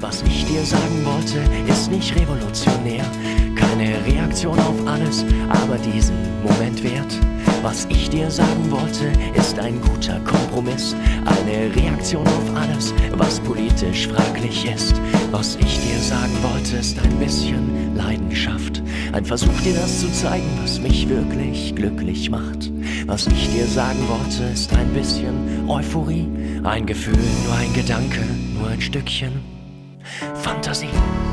Was ich dir sagen wollte, ist nicht revolutionär. Keine Reaktion auf alles, aber diesen Moment wert. Was ich dir sagen wollte, ist ein guter Kompromiss. Eine Reaktion auf alles, was politisch fraglich ist. Was ich dir sagen wollte, ist ein bisschen Leidenschaft. Ein Versuch dir das zu zeigen, was mich wirklich glücklich macht. Was ich dir sagen wollte, ist ein bisschen Euphorie. Ein Gefühl, nur ein Gedanke, nur ein Stückchen Fantasie.